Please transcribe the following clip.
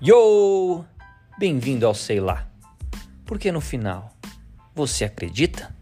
Yo! Bem-vindo ao Sei Lá. Porque no final, você acredita?